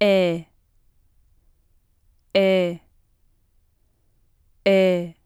e, e, e.